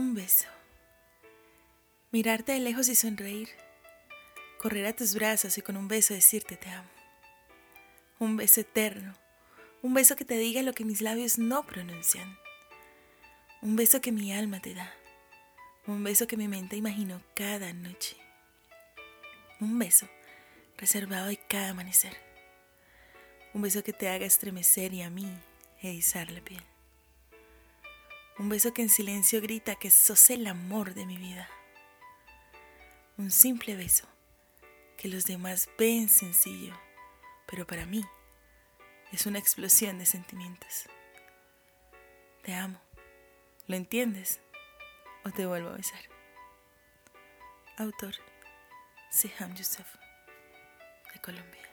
Un beso. Mirarte de lejos y sonreír. Correr a tus brazos y con un beso decirte te amo. Un beso eterno. Un beso que te diga lo que mis labios no pronuncian. Un beso que mi alma te da. Un beso que mi mente imaginó cada noche. Un beso reservado de cada amanecer. Un beso que te haga estremecer y a mí erizar la piel. Un beso que en silencio grita que sos el amor de mi vida. Un simple beso que los demás ven sencillo, pero para mí es una explosión de sentimientos. Te amo. ¿Lo entiendes? ¿O te vuelvo a besar? Autor Siham Yusuf, de Colombia.